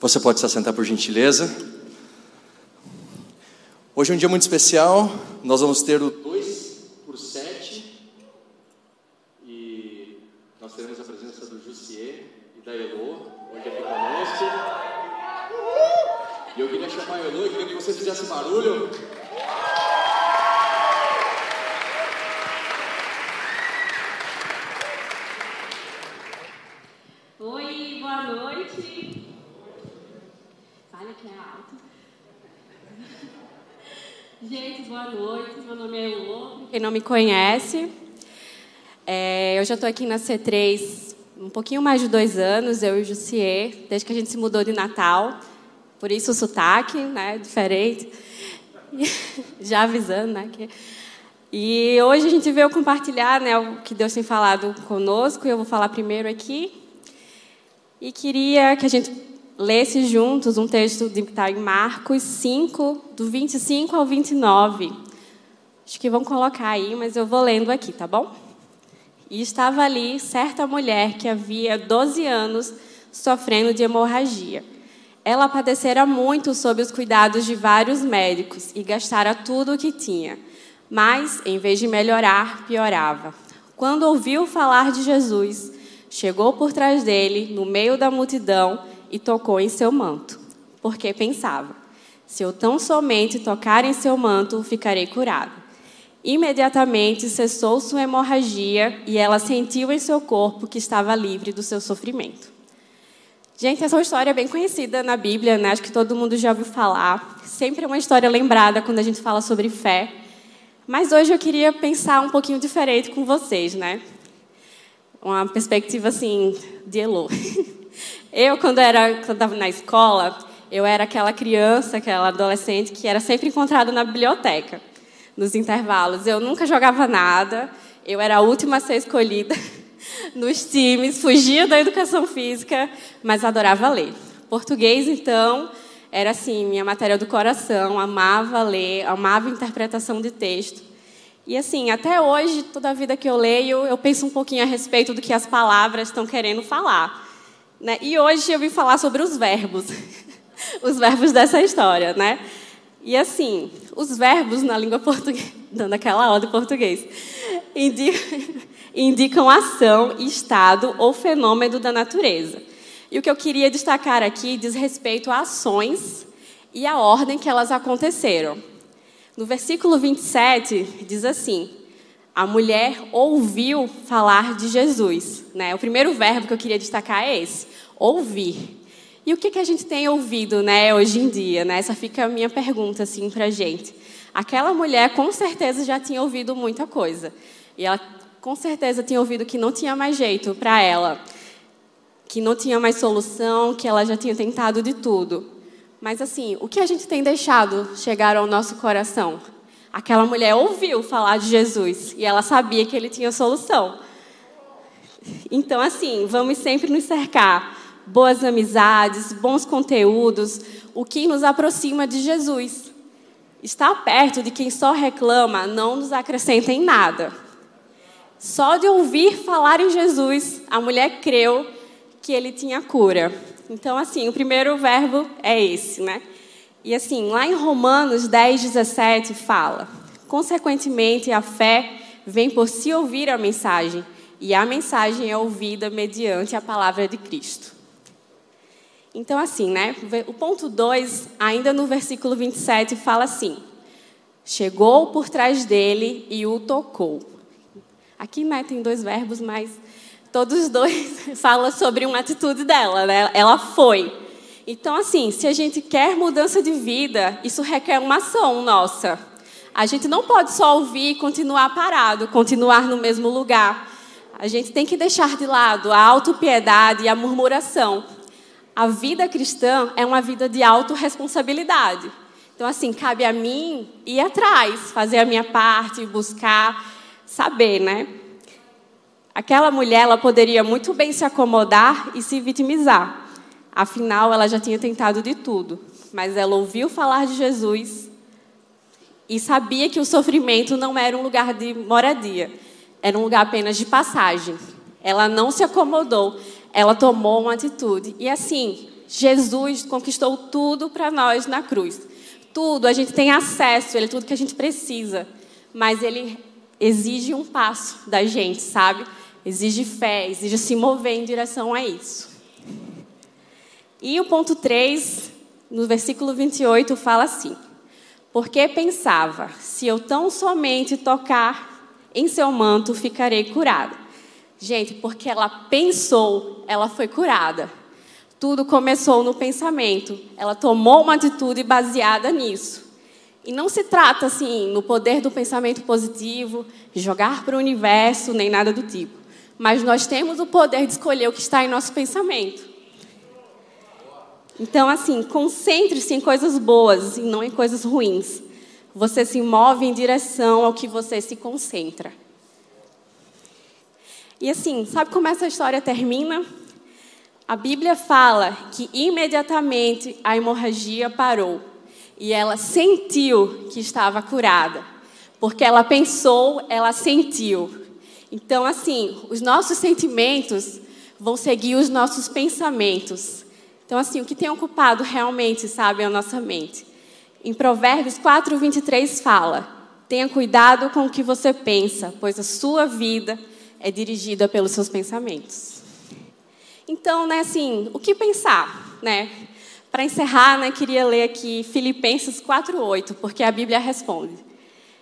Você pode se assentar por gentileza. Hoje é um dia muito especial. Nós vamos ter o 2 por 7 e nós teremos a presença do Jussier e da Elô hoje aqui conosco. E eu queria chamar a Elô e queria que vocês fizessem barulho. Oi, boa noite. Fala que é alto. Gente, boa noite. Meu nome é Elô. Quem não me conhece, é, eu já estou aqui na C3 um pouquinho mais de dois anos, eu e o Jussier, desde que a gente se mudou de Natal. Por isso o sotaque, né, diferente. Já avisando, né, que... E hoje a gente veio compartilhar, né, o que Deus tem falado conosco. Eu vou falar primeiro aqui. E queria que a gente lesse juntos um texto que está em Marcos 5, do 25 ao 29. Acho que vão colocar aí, mas eu vou lendo aqui, tá bom? E estava ali certa mulher que havia 12 anos sofrendo de hemorragia. Ela padecera muito sob os cuidados de vários médicos e gastara tudo o que tinha. Mas, em vez de melhorar, piorava. Quando ouviu falar de Jesus, chegou por trás dele, no meio da multidão, e tocou em seu manto, porque pensava: se eu tão somente tocar em seu manto, ficarei curado. Imediatamente cessou sua hemorragia e ela sentiu em seu corpo que estava livre do seu sofrimento. Gente, essa é uma história bem conhecida na Bíblia, né? acho que todo mundo já ouviu falar. Sempre é uma história lembrada quando a gente fala sobre fé. Mas hoje eu queria pensar um pouquinho diferente com vocês, né? Uma perspectiva assim de Elo. Eu quando era quando estava na escola, eu era aquela criança, aquela adolescente que era sempre encontrada na biblioteca, nos intervalos. Eu nunca jogava nada. Eu era a última a ser escolhida nos times, fugia da educação física, mas adorava ler. Português, então, era assim, minha matéria do coração, amava ler, amava interpretação de texto. E assim, até hoje, toda a vida que eu leio, eu penso um pouquinho a respeito do que as palavras estão querendo falar. Né? E hoje eu vim falar sobre os verbos, os verbos dessa história, né? E assim, os verbos na língua portuguesa, dando aquela ordem em português, indicam ação, estado ou fenômeno da natureza. E o que eu queria destacar aqui diz respeito a ações e a ordem que elas aconteceram. No versículo 27 diz assim: A mulher ouviu falar de Jesus. Né? O primeiro verbo que eu queria destacar é esse: ouvir. E o que, que a gente tem ouvido né, hoje em dia? Né? Essa fica a minha pergunta assim, para a gente. Aquela mulher com certeza já tinha ouvido muita coisa. E ela com certeza tinha ouvido que não tinha mais jeito para ela que não tinha mais solução, que ela já tinha tentado de tudo. Mas assim, o que a gente tem deixado chegar ao nosso coração? Aquela mulher ouviu falar de Jesus e ela sabia que ele tinha solução. Então, assim, vamos sempre nos cercar boas amizades, bons conteúdos, o que nos aproxima de Jesus. Estar perto de quem só reclama não nos acrescenta em nada. Só de ouvir falar em Jesus, a mulher creu que ele tinha cura. Então, assim, o primeiro verbo é esse, né? E assim, lá em Romanos 10, 17 fala: Consequentemente, a fé vem por se ouvir a mensagem, e a mensagem é ouvida mediante a palavra de Cristo. Então, assim, né? O ponto 2, ainda no versículo 27, fala assim: Chegou por trás dele e o tocou. Aqui né, tem dois verbos, mas todos os dois falam sobre uma atitude dela, né? Ela foi. Então, assim, se a gente quer mudança de vida, isso requer uma ação nossa. A gente não pode só ouvir e continuar parado, continuar no mesmo lugar. A gente tem que deixar de lado a autopiedade e a murmuração. A vida cristã é uma vida de autorresponsabilidade. Então, assim, cabe a mim ir atrás, fazer a minha parte, buscar, saber, né? Aquela mulher, ela poderia muito bem se acomodar e se vitimizar. Afinal, ela já tinha tentado de tudo. Mas ela ouviu falar de Jesus e sabia que o sofrimento não era um lugar de moradia, era um lugar apenas de passagem. Ela não se acomodou, ela tomou uma atitude. E assim, Jesus conquistou tudo para nós na cruz. Tudo, a gente tem acesso, ele é tudo que a gente precisa. Mas ele exige um passo da gente, sabe? Exige fé, exige se mover em direção a isso. E o ponto 3, no versículo 28, fala assim: Porque pensava, se eu tão somente tocar em seu manto, ficarei curada. Gente, porque ela pensou, ela foi curada. Tudo começou no pensamento. Ela tomou uma atitude baseada nisso. E não se trata assim no poder do pensamento positivo, jogar para o universo, nem nada do tipo. Mas nós temos o poder de escolher o que está em nosso pensamento. Então, assim, concentre-se em coisas boas e não em coisas ruins. Você se move em direção ao que você se concentra. E assim, sabe como essa história termina? A Bíblia fala que imediatamente a hemorragia parou e ela sentiu que estava curada, porque ela pensou, ela sentiu. Então, assim, os nossos sentimentos vão seguir os nossos pensamentos. Então, assim, o que tem ocupado realmente, sabe, a nossa mente? Em Provérbios 4, 23 fala: Tenha cuidado com o que você pensa, pois a sua vida é dirigida pelos seus pensamentos. Então, né, assim, o que pensar, né? Para encerrar, né, queria ler aqui Filipenses 4:8, porque a Bíblia responde: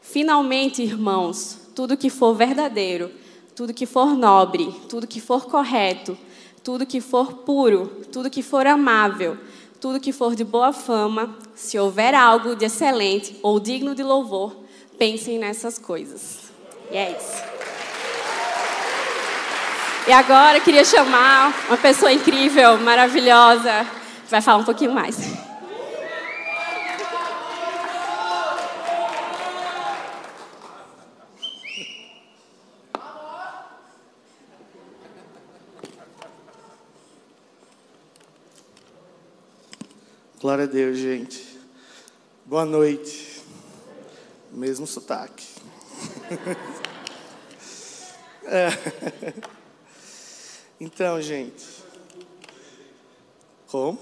Finalmente, irmãos, tudo que for verdadeiro, tudo que for nobre, tudo que for correto, tudo que for puro, tudo que for amável, tudo que for de boa fama, se houver algo de excelente ou digno de louvor, pensem nessas coisas. E é isso. E agora queria chamar uma pessoa incrível, maravilhosa, que vai falar um pouquinho mais. Glória a Deus, gente. Boa noite. Mesmo sotaque. é. Então, gente. Como?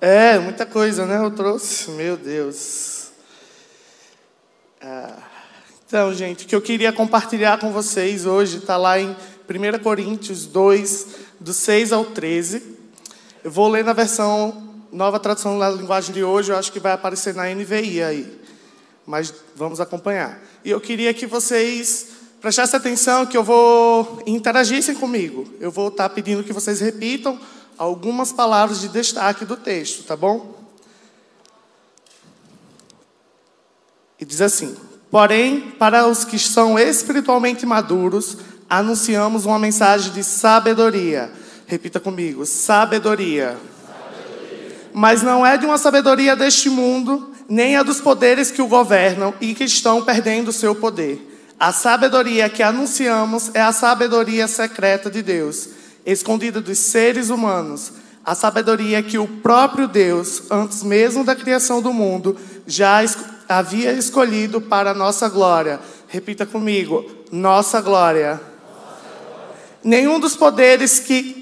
É, muita coisa, né? Eu trouxe. Meu Deus. Ah, então, gente, o que eu queria compartilhar com vocês hoje está lá em 1 Coríntios 2, do 6 ao 13. Eu vou ler na versão, nova tradução da linguagem de hoje, eu acho que vai aparecer na NVI aí. Mas vamos acompanhar. E eu queria que vocês prestassem atenção que eu vou interagissem comigo. Eu vou estar pedindo que vocês repitam algumas palavras de destaque do texto, tá bom? E diz assim: Porém, para os que são espiritualmente maduros, anunciamos uma mensagem de sabedoria. Repita comigo: sabedoria. Mas não é de uma sabedoria deste mundo, nem a dos poderes que o governam e que estão perdendo seu poder a sabedoria que anunciamos é a sabedoria secreta de Deus, escondida dos seres humanos. A sabedoria que o próprio Deus, antes mesmo da criação do mundo, já havia escolhido para nossa glória. Repita comigo: nossa glória. Nossa glória. Nenhum dos poderes que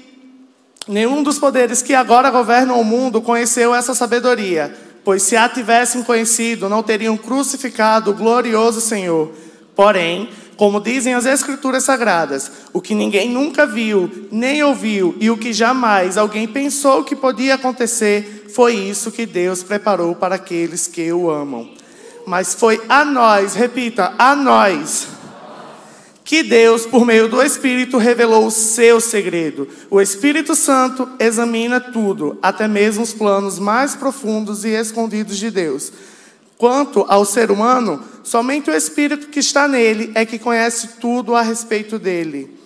nenhum dos poderes que agora governam o mundo conheceu essa sabedoria, pois se a tivessem conhecido, não teriam crucificado o glorioso Senhor. Porém, como dizem as Escrituras Sagradas, o que ninguém nunca viu, nem ouviu, e o que jamais alguém pensou que podia acontecer, foi isso que Deus preparou para aqueles que o amam. Mas foi a nós, repita, a nós, que Deus, por meio do Espírito, revelou o seu segredo. O Espírito Santo examina tudo, até mesmo os planos mais profundos e escondidos de Deus. Quanto ao ser humano, somente o Espírito que está nele é que conhece tudo a respeito dele.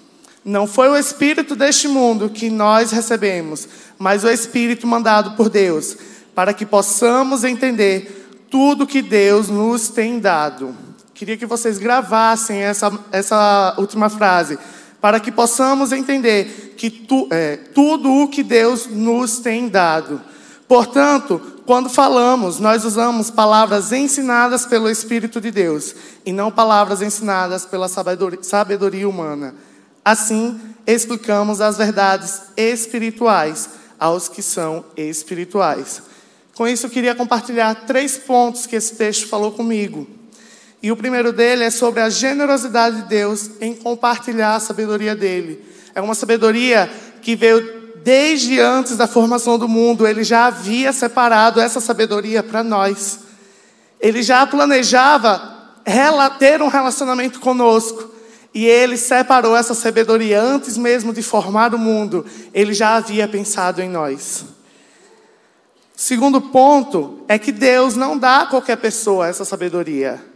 Não foi o Espírito deste mundo que nós recebemos, mas o Espírito mandado por Deus, para que possamos entender tudo que Deus nos tem dado. Queria que vocês gravassem essa, essa última frase, para que possamos entender que tu, é, tudo o que Deus nos tem dado. Portanto, quando falamos, nós usamos palavras ensinadas pelo Espírito de Deus e não palavras ensinadas pela sabedoria humana. Assim, explicamos as verdades espirituais, aos que são espirituais. Com isso, eu queria compartilhar três pontos que esse texto falou comigo. E o primeiro dele é sobre a generosidade de Deus em compartilhar a sabedoria dele. É uma sabedoria que veio desde antes da formação do mundo, ele já havia separado essa sabedoria para nós. Ele já planejava ter um relacionamento conosco. E ele separou essa sabedoria antes mesmo de formar o mundo. Ele já havia pensado em nós. Segundo ponto é que Deus não dá a qualquer pessoa essa sabedoria.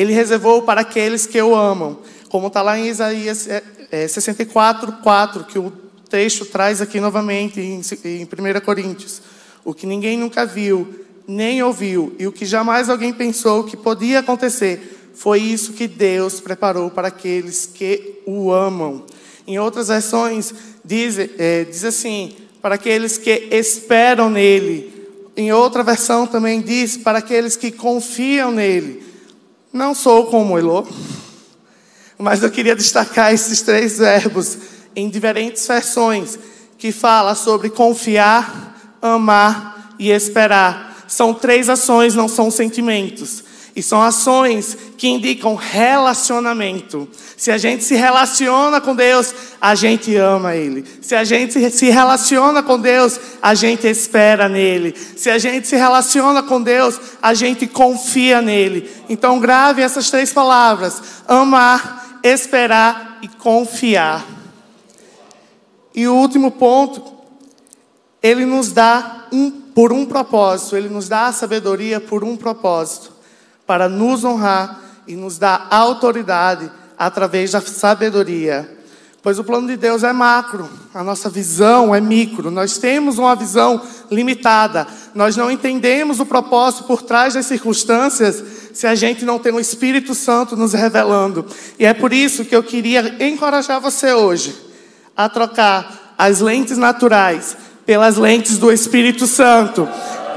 Ele reservou para aqueles que o amam. Como está lá em Isaías é, 64, é, 4, que o texto traz aqui novamente em 1 Coríntios. O que ninguém nunca viu, nem ouviu, e o que jamais alguém pensou que podia acontecer, foi isso que Deus preparou para aqueles que o amam. Em outras versões, diz, é, diz assim: para aqueles que esperam nele, em outra versão também diz para aqueles que confiam nele. Não sou como Elô, mas eu queria destacar esses três verbos em diferentes versões que fala sobre confiar, amar e esperar. São três ações, não são sentimentos. E são ações que indicam relacionamento. Se a gente se relaciona com Deus, a gente ama Ele. Se a gente se relaciona com Deus, a gente espera nele. Se a gente se relaciona com Deus, a gente confia nele. Então grave essas três palavras: amar, esperar e confiar. E o último ponto, ele nos dá um, por um propósito, ele nos dá a sabedoria por um propósito para nos honrar e nos dar autoridade através da sabedoria. Pois o plano de Deus é macro, a nossa visão é micro. Nós temos uma visão limitada. Nós não entendemos o propósito por trás das circunstâncias se a gente não tem o Espírito Santo nos revelando. E é por isso que eu queria encorajar você hoje a trocar as lentes naturais pelas lentes do Espírito Santo.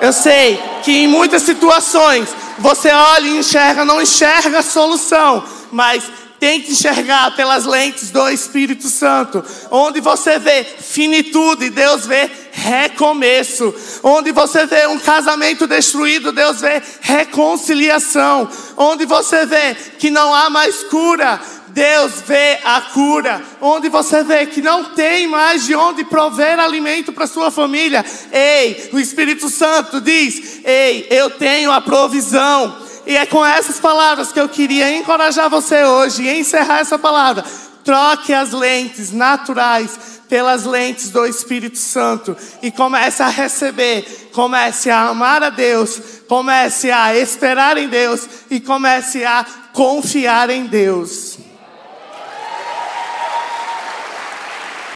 Eu sei que em muitas situações você olha e enxerga, não enxerga a solução, mas tem que enxergar pelas lentes do Espírito Santo, onde você vê finitude, Deus vê recomeço, onde você vê um casamento destruído, Deus vê reconciliação, onde você vê que não há mais cura, Deus vê a cura. Onde você vê que não tem mais de onde prover alimento para sua família. Ei, o Espírito Santo diz: Ei, eu tenho a provisão. E é com essas palavras que eu queria encorajar você hoje e encerrar essa palavra. Troque as lentes naturais pelas lentes do Espírito Santo e comece a receber, comece a amar a Deus, comece a esperar em Deus e comece a confiar em Deus.